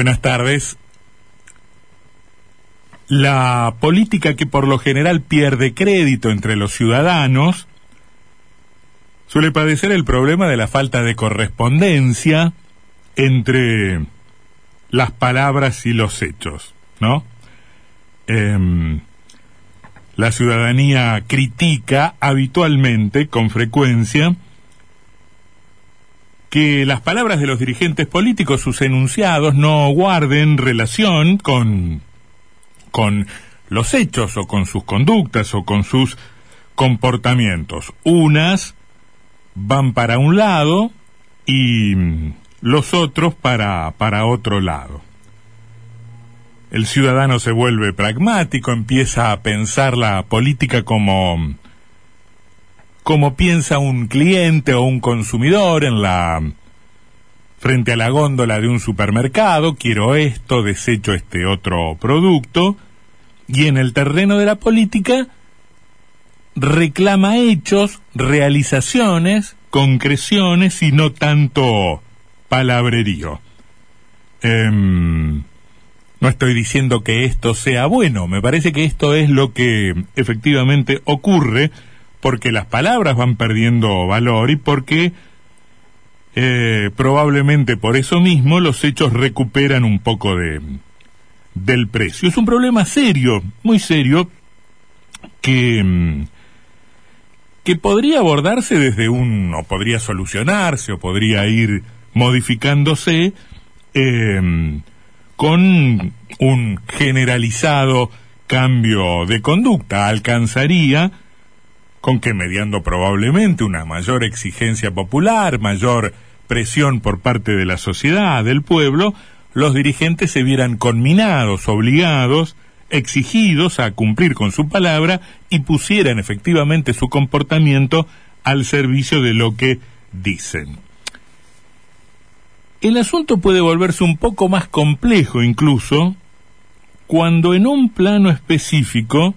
Buenas tardes. La política que por lo general pierde crédito entre los ciudadanos suele padecer el problema de la falta de correspondencia entre las palabras y los hechos, ¿no? Em, la ciudadanía critica habitualmente, con frecuencia, que las palabras de los dirigentes políticos, sus enunciados, no guarden relación con, con los hechos o con sus conductas o con sus comportamientos. Unas van para un lado y los otros para, para otro lado. El ciudadano se vuelve pragmático, empieza a pensar la política como como piensa un cliente o un consumidor en la frente a la góndola de un supermercado, quiero esto, desecho este otro producto, y en el terreno de la política reclama hechos, realizaciones, concreciones y no tanto palabrerío. Em, no estoy diciendo que esto sea bueno, me parece que esto es lo que efectivamente ocurre porque las palabras van perdiendo valor y porque eh, probablemente por eso mismo los hechos recuperan un poco de del precio. Es un problema serio, muy serio, que, mm, que podría abordarse desde un, o podría solucionarse, o podría ir modificándose eh, con un generalizado cambio de conducta. Alcanzaría con que mediando probablemente una mayor exigencia popular, mayor presión por parte de la sociedad, del pueblo, los dirigentes se vieran conminados, obligados, exigidos a cumplir con su palabra y pusieran efectivamente su comportamiento al servicio de lo que dicen. El asunto puede volverse un poco más complejo incluso cuando en un plano específico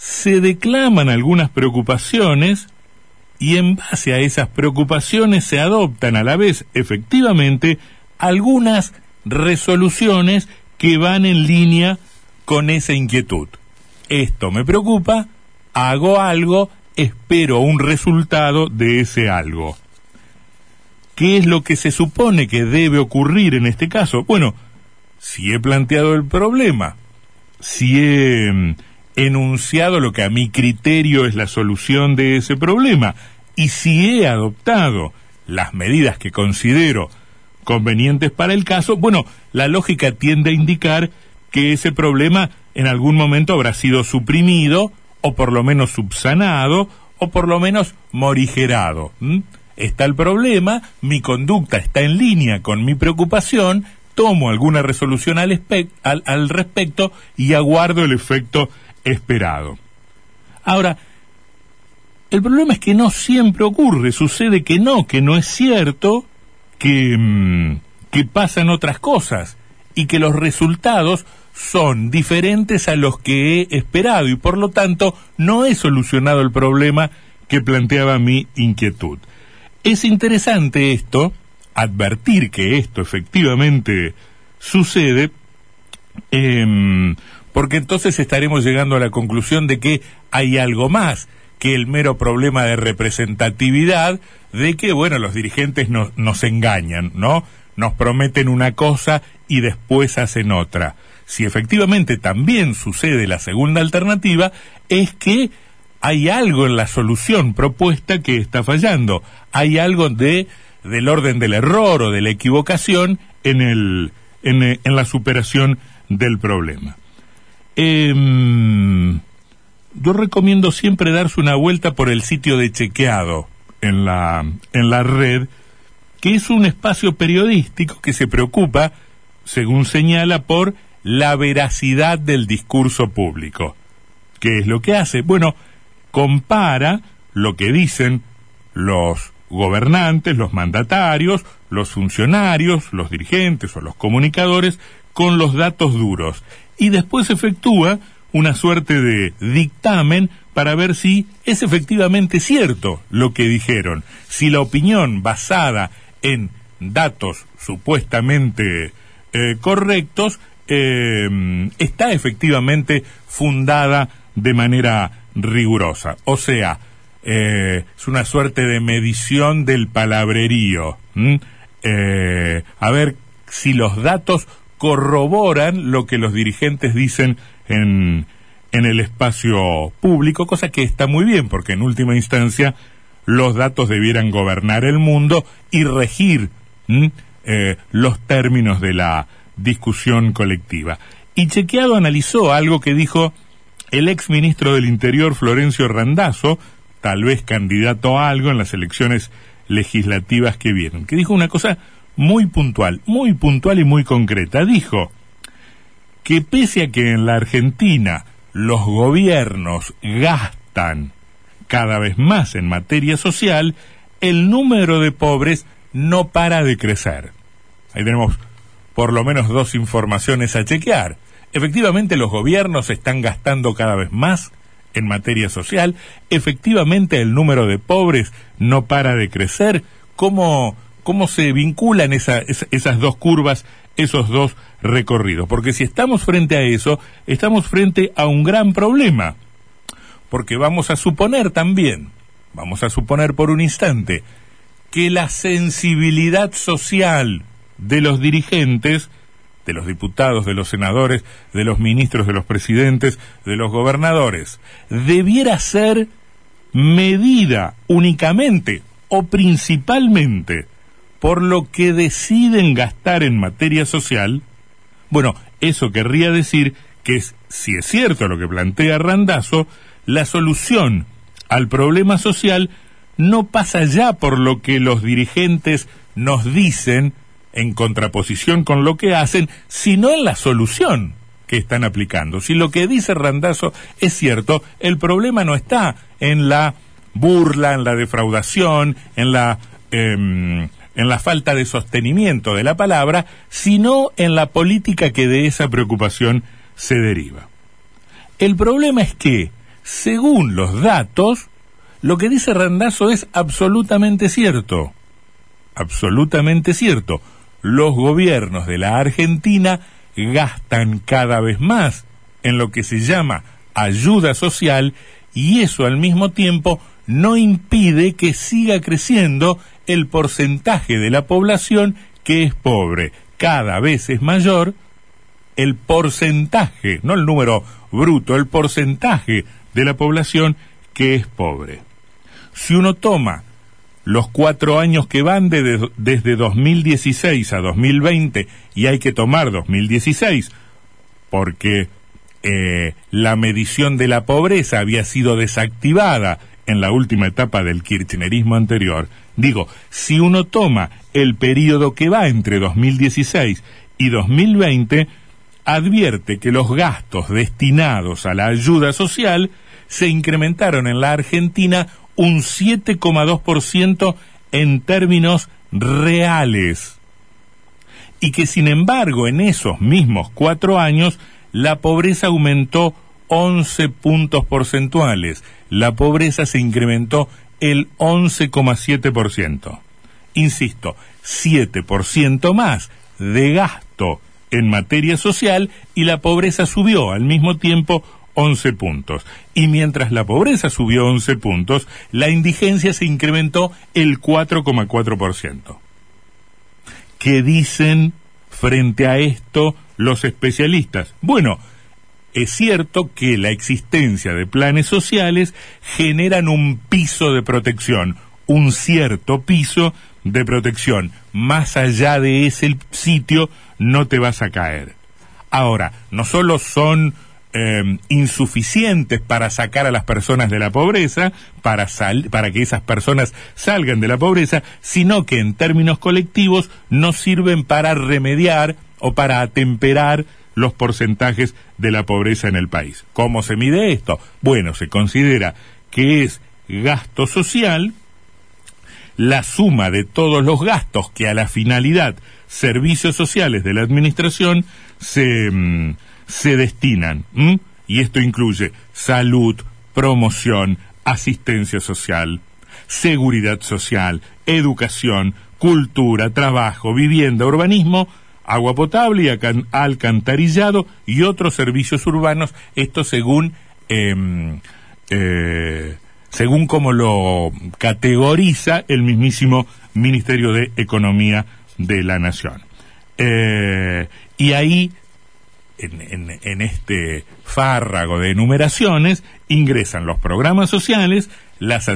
se declaman algunas preocupaciones y en base a esas preocupaciones se adoptan a la vez efectivamente algunas resoluciones que van en línea con esa inquietud. Esto me preocupa, hago algo, espero un resultado de ese algo. ¿Qué es lo que se supone que debe ocurrir en este caso? Bueno, si he planteado el problema, si he mm, enunciado lo que a mi criterio es la solución de ese problema y si he adoptado las medidas que considero convenientes para el caso, bueno, la lógica tiende a indicar que ese problema en algún momento habrá sido suprimido o por lo menos subsanado o por lo menos morigerado. Está el problema, mi conducta está en línea con mi preocupación, tomo alguna resolución al, respecto y aguardo el efecto esperado. Ahora, el problema es que no siempre ocurre, sucede que no, que no es cierto, que, mm, que pasan otras cosas y que los resultados son diferentes a los que he esperado y por lo tanto no he solucionado el problema que planteaba mi inquietud. Es interesante esto, advertir que esto efectivamente sucede, eh, porque entonces estaremos llegando a la conclusión de que hay algo más que el mero problema de representatividad, de que, bueno, los dirigentes nos engañan, ¿no? Nos prometen una cosa y después hacen otra. Si efectivamente también sucede la segunda alternativa, es que hay algo en la solución propuesta que está fallando. Hay algo de del orden del error o de la equivocación en el en, en la superación del problema. Eh, yo recomiendo siempre darse una vuelta por el sitio de chequeado en la, en la red, que es un espacio periodístico que se preocupa, según señala, por la veracidad del discurso público. ¿Qué es lo que hace? Bueno, compara lo que dicen los gobernantes, los mandatarios, los funcionarios, los dirigentes o los comunicadores con los datos duros y después efectúa una suerte de dictamen para ver si es efectivamente cierto lo que dijeron, si la opinión basada en datos supuestamente eh, correctos, eh, está efectivamente fundada de manera rigurosa. O sea, eh, es una suerte de medición del palabrerío. a ver si los datos corroboran lo que los dirigentes dicen en, en el espacio público, cosa que está muy bien, porque en última instancia los datos debieran gobernar el mundo y regir eh, los términos de la discusión colectiva. Y Chequeado analizó algo que dijo el ex ministro del Interior Florencio Randazzo, tal vez candidato a algo en las elecciones legislativas que vienen, que dijo una cosa muy puntual, muy puntual y muy concreta. Dijo que pese a que en la Argentina los gobiernos gastan cada vez más en materia social, el número de pobres no para de crecer. Ahí tenemos por lo menos dos informaciones a chequear. Efectivamente, los gobiernos están gastando cada vez más en materia social. Efectivamente, el número de pobres no para de crecer. ¿Cómo, cómo se vinculan esas dos curvas, esos dos recorridos? Porque si estamos frente a eso, estamos frente a un gran problema. Porque vamos a suponer también, vamos a suponer por un instante, que la sensibilidad social de los dirigentes, de los diputados, de los senadores, de los ministros, de los presidentes, de los gobernadores, debiera ser medida únicamente o principalmente por lo que deciden gastar en materia social, bueno, eso querría decir que si es cierto lo que plantea Randazo, la solución al problema social no pasa ya por lo que los dirigentes nos dicen en contraposición con lo que hacen, sino en la solución que están aplicando. Si lo que dice Randazo es cierto, el problema no está en la burla, en la defraudación, en la em, en la falta de sostenimiento de la palabra, sino en la política que de esa preocupación se deriva. El problema es que, según los datos, lo que dice Randazo es absolutamente cierto. Absolutamente cierto. Los gobiernos de la Argentina gastan cada vez más en lo que se llama ayuda social y eso al mismo tiempo no impide que siga creciendo el porcentaje de la población que es pobre. Cada vez es mayor el porcentaje, no el número bruto, el porcentaje de la población que es pobre. Si uno toma los cuatro años que van desde 2016 a 2020 y hay que tomar 2016 porque eh, la medición de la pobreza había sido desactivada en la última etapa del kirchnerismo anterior, digo, si uno toma el periodo que va entre 2016 y 2020, advierte que los gastos destinados a la ayuda social se incrementaron en la Argentina un 7,2% en términos reales. Y que sin embargo en esos mismos cuatro años la pobreza aumentó 11 puntos porcentuales. La pobreza se incrementó el 11,7%. Insisto, 7% más de gasto en materia social y la pobreza subió al mismo tiempo 11 puntos. Y mientras la pobreza subió 11 puntos, la indigencia se incrementó el 4,4%. ¿Qué dicen frente a esto los especialistas? Bueno, es cierto que la existencia de planes sociales generan un piso de protección, un cierto piso de protección. Más allá de ese sitio no te vas a caer. Ahora, no solo son eh, insuficientes para sacar a las personas de la pobreza, para que esas personas salgan de la pobreza, sino que en términos colectivos no sirven para remediar o para atemperar los porcentajes de la pobreza en el país. ¿Cómo se mide esto? Bueno, se considera que es gasto social la suma de todos los gastos que a la finalidad servicios sociales de la administración se, mm, se destinan. Y esto incluye salud, promoción, asistencia social, seguridad social, educación, cultura, trabajo, vivienda, urbanismo, agua potable y alcantarillado y otros servicios urbanos, esto según em, eh, según como lo categoriza el mismísimo Ministerio de Economía de la Nación. Eh, y ahí, en, este fárrago de enumeraciones, ingresan los programas sociales, las,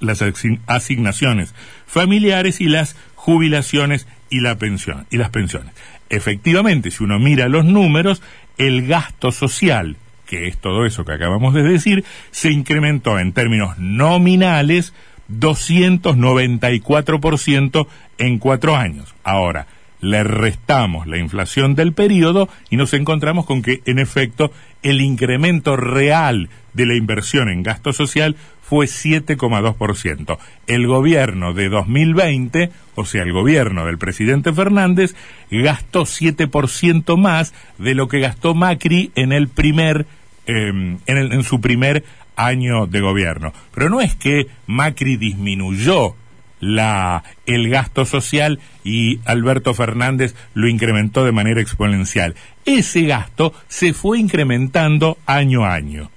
las asignaciones familiares y las jubilaciones y, la pensión, y las pensiones. Efectivamente, si uno mira los números, el gasto social, que es todo eso que acabamos de decir, se incrementó en términos nominales 294% en cuatro años. Ahora, le restamos la inflación del periodo y nos encontramos con que, en efecto, el incremento real de la inversión en gasto social fue 7,2%. El gobierno de 2020, o sea, el gobierno del presidente Fernández, gastó 7% más de lo que gastó Macri en el primer, em, en, en su primer año de gobierno. Pero no es que Macri disminuyó la, el gasto social y Alberto Fernández lo incrementó de manera exponencial. Ese gasto se fue incrementando año a año.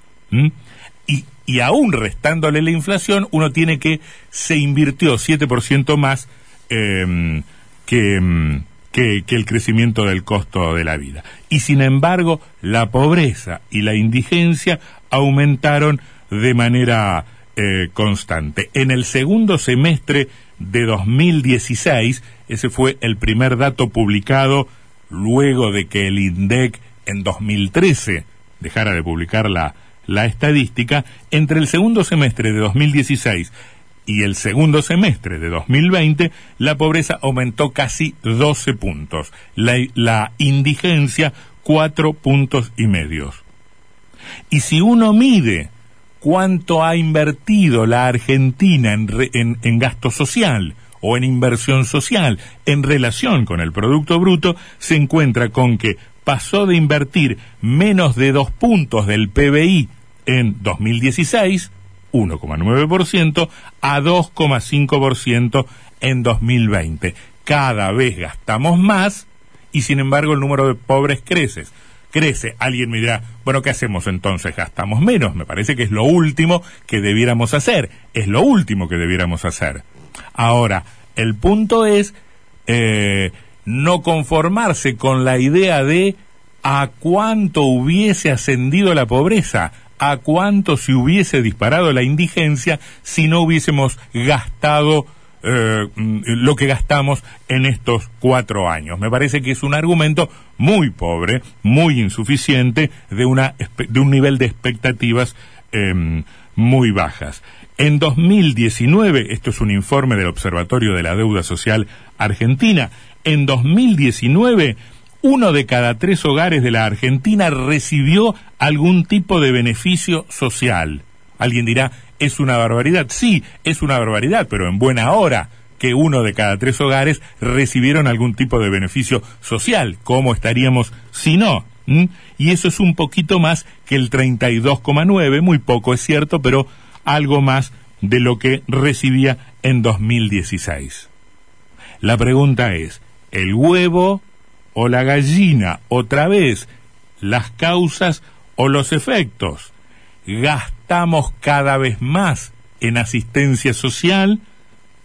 Y, y aún restándole la inflación, uno tiene que se invirtió 7% más em, em, que, que el crecimiento del costo de la vida. Y sin embargo, la pobreza y la indigencia aumentaron de manera eh, constante. En el segundo semestre de 2016, ese fue el primer dato publicado luego de que el INDEC en 2013 dejara de publicar la, la estadística, entre el segundo semestre de 2016 y el segundo semestre de 2020, la pobreza aumentó casi 12 puntos, la, la indigencia 4 puntos y medios. Y si uno mide cuánto ha invertido la Argentina en, gasto social o en inversión social en relación con el Producto Bruto, se encuentra con que pasó de invertir menos de dos puntos del PBI en 2016, 1,9%, a 2,5% en 2020. Cada vez gastamos más y sin embargo el número de pobres crece crece. Alguien me dirá, bueno, ¿qué hacemos entonces? Gastamos menos. Me parece que es lo último que debiéramos hacer. Es lo último que debiéramos hacer. Ahora, el punto es eh, no conformarse con la idea de a cuánto hubiese ascendido la pobreza, a cuánto se hubiese disparado la indigencia si no hubiésemos gastado eh, mm, lo que gastamos en estos cuatro años. Me parece que es un argumento muy pobre, muy insuficiente, de, una, de un nivel de expectativas em, muy bajas. En 2019, esto es un informe del Observatorio de la Deuda Social Argentina, en 2019 uno de cada tres hogares de la Argentina recibió algún tipo de beneficio social. Alguien dirá, es una barbaridad. Sí, es una barbaridad, pero en buena hora que uno de cada tres hogares recibieron algún tipo de beneficio social. ¿Cómo estaríamos si no? ¿Mm? Y eso es un poquito más que el 32,9, muy poco es cierto, pero algo más de lo que recibía en 2016. La pregunta es, ¿el huevo o la gallina? Otra vez, las causas o los efectos gastamos cada vez más en asistencia social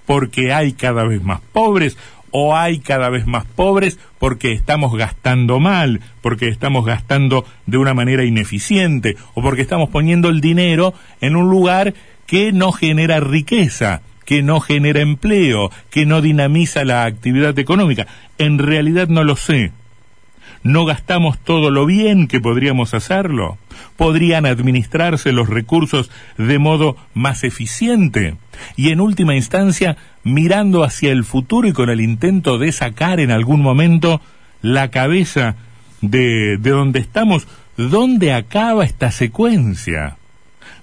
porque hay cada vez más pobres o hay cada vez más pobres porque estamos gastando mal, porque estamos gastando de una manera ineficiente o porque estamos poniendo el dinero en un lugar que no genera riqueza, que no genera empleo, que no dinamiza la actividad económica. En realidad no lo sé. ¿No gastamos todo lo bien que podríamos hacerlo? ¿Podrían administrarse los recursos de modo más eficiente? Y en última instancia, mirando hacia el futuro y con el intento de sacar en algún momento la cabeza de, de donde estamos, ¿dónde acaba esta secuencia?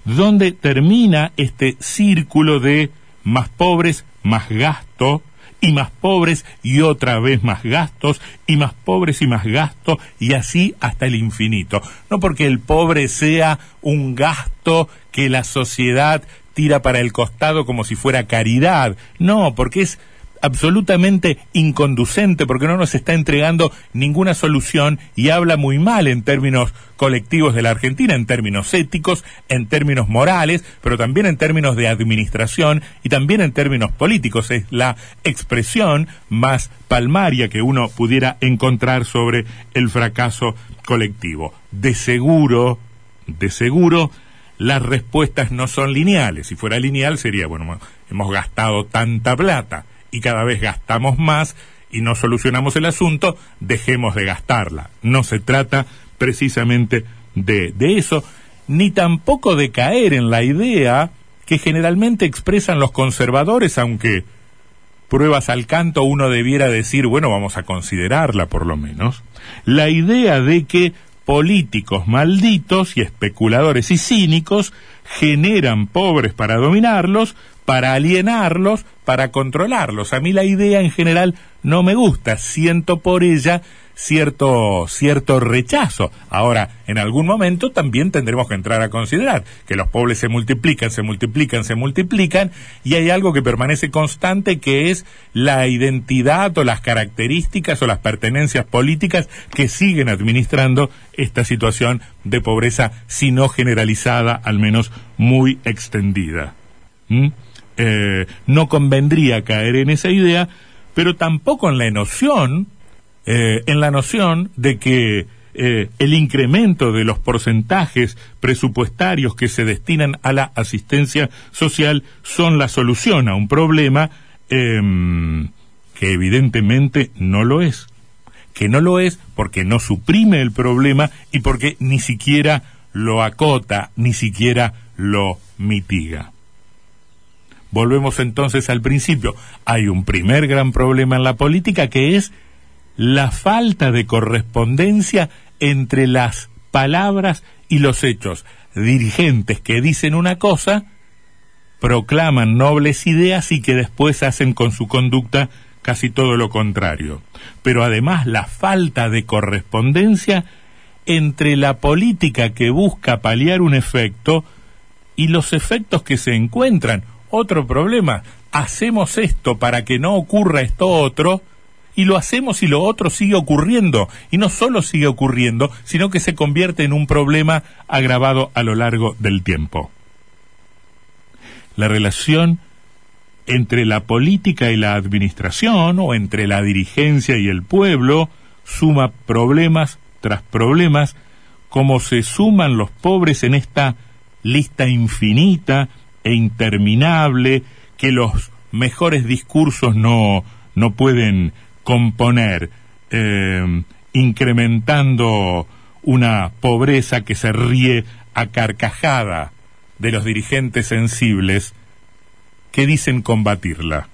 ¿Dónde termina este círculo de más pobres, más gasto, y más pobres y otra vez más gastos y más pobres y más gastos y así hasta el infinito. No porque el pobre sea un gasto que la sociedad tira para el costado como si fuera caridad, no, porque es absolutamente inconducente porque no nos está entregando ninguna solución y habla muy mal en términos colectivos de la Argentina, en términos éticos, en términos morales, pero también en términos de administración y también en términos políticos. Es la expresión más palmaria que uno pudiera encontrar sobre el fracaso colectivo. De seguro, de seguro, las respuestas no son lineales. Si fuera lineal sería, bueno, hemos gastado tanta plata y cada vez gastamos más y no solucionamos el asunto, dejemos de gastarla. No se trata precisamente de, de eso, ni tampoco de caer en la idea que generalmente expresan los conservadores, aunque pruebas al canto uno debiera decir, bueno, vamos a considerarla por lo menos, la idea de que políticos malditos y especuladores y cínicos generan pobres para dominarlos, para alienarlos, para controlarlos. A mí la idea en general no me gusta, siento por ella cierto, cierto rechazo. Ahora, en algún momento también tendremos que entrar a considerar que los pobres se multiplican, se multiplican, se multiplican, y hay algo que permanece constante que es la identidad o las características o las pertenencias políticas que siguen administrando esta situación de pobreza, si no generalizada, al menos muy extendida. ¿Mm? Eh, no convendría caer en esa idea, pero tampoco en la noción, eh, en la noción de que eh, el incremento de los porcentajes presupuestarios que se destinan a la asistencia social son la solución a un problema em, que evidentemente no lo es. Que no lo es porque no suprime el problema y porque ni siquiera lo acota, ni siquiera lo mitiga. Volvemos entonces al principio. Hay un primer gran problema en la política que es la falta de correspondencia entre las palabras y los hechos. Dirigentes que dicen una cosa, proclaman nobles ideas y que después hacen con su conducta casi todo lo contrario. Pero además la falta de correspondencia entre la política que busca paliar un efecto y los efectos que se encuentran otro problema, hacemos esto para que no ocurra esto otro, y lo hacemos y lo otro sigue ocurriendo. Y no solo sigue ocurriendo, sino que se convierte en un problema agravado a lo largo del tiempo. La relación entre la política y la administración, o entre la dirigencia y el pueblo, suma problemas tras problemas, como se suman los pobres en esta lista infinita e interminable que los mejores discursos no, no pueden componer, eh, incrementando una pobreza que se ríe a carcajada de los dirigentes sensibles que dicen combatirla.